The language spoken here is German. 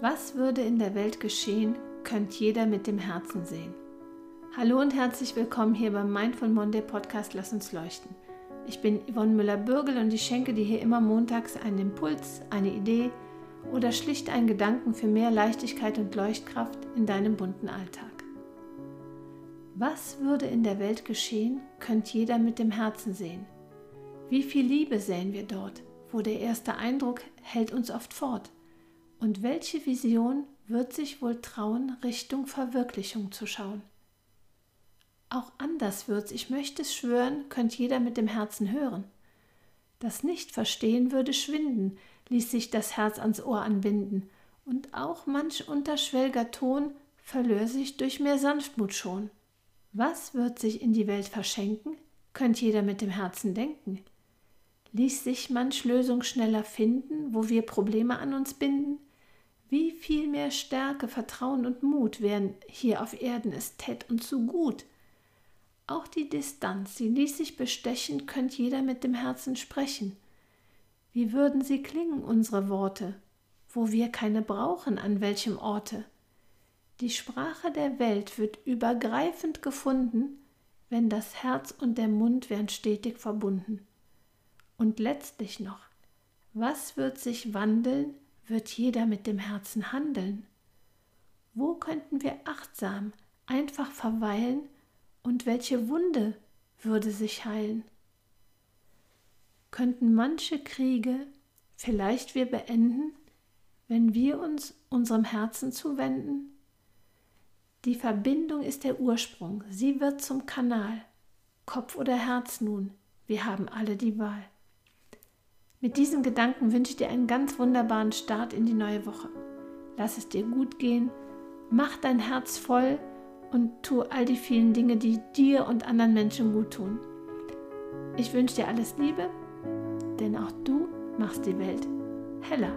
Was würde in der Welt geschehen, könnt jeder mit dem Herzen sehen. Hallo und herzlich willkommen hier beim Mindful Monday Podcast Lass uns leuchten. Ich bin Yvonne Müller-Bürgel und ich schenke dir hier immer montags einen Impuls, eine Idee oder schlicht einen Gedanken für mehr Leichtigkeit und Leuchtkraft in deinem bunten Alltag. Was würde in der Welt geschehen, könnt jeder mit dem Herzen sehen. Wie viel Liebe sehen wir dort, wo der erste Eindruck hält uns oft fort. Und welche Vision wird sich wohl trauen, Richtung Verwirklichung zu schauen? Auch anders wird's, ich möchte es schwören, könnt jeder mit dem Herzen hören. Das Nicht-Verstehen würde schwinden, ließ sich das Herz ans Ohr anbinden, und auch manch unterschwelger Ton verlöre sich durch mehr Sanftmut schon. Was wird sich in die Welt verschenken, könnt jeder mit dem Herzen denken. Ließ sich manch Lösung schneller finden, wo wir Probleme an uns binden? Wie viel mehr Stärke, Vertrauen und Mut wären hier auf Erden, es tät uns so gut. Auch die Distanz, sie ließ sich bestechen, könnt jeder mit dem Herzen sprechen. Wie würden sie klingen, unsere Worte, wo wir keine brauchen, an welchem Orte? Die Sprache der Welt wird übergreifend gefunden, wenn das Herz und der Mund wären stetig verbunden. Und letztlich noch, was wird sich wandeln, wird jeder mit dem Herzen handeln. Wo könnten wir achtsam, einfach verweilen und welche Wunde würde sich heilen? Könnten manche Kriege vielleicht wir beenden, wenn wir uns unserem Herzen zuwenden? Die Verbindung ist der Ursprung, sie wird zum Kanal. Kopf oder Herz nun, wir haben alle die Wahl. Mit diesen Gedanken wünsche ich dir einen ganz wunderbaren Start in die neue Woche. Lass es dir gut gehen, mach dein Herz voll und tu all die vielen Dinge, die dir und anderen Menschen gut tun. Ich wünsche dir alles Liebe, denn auch du machst die Welt heller.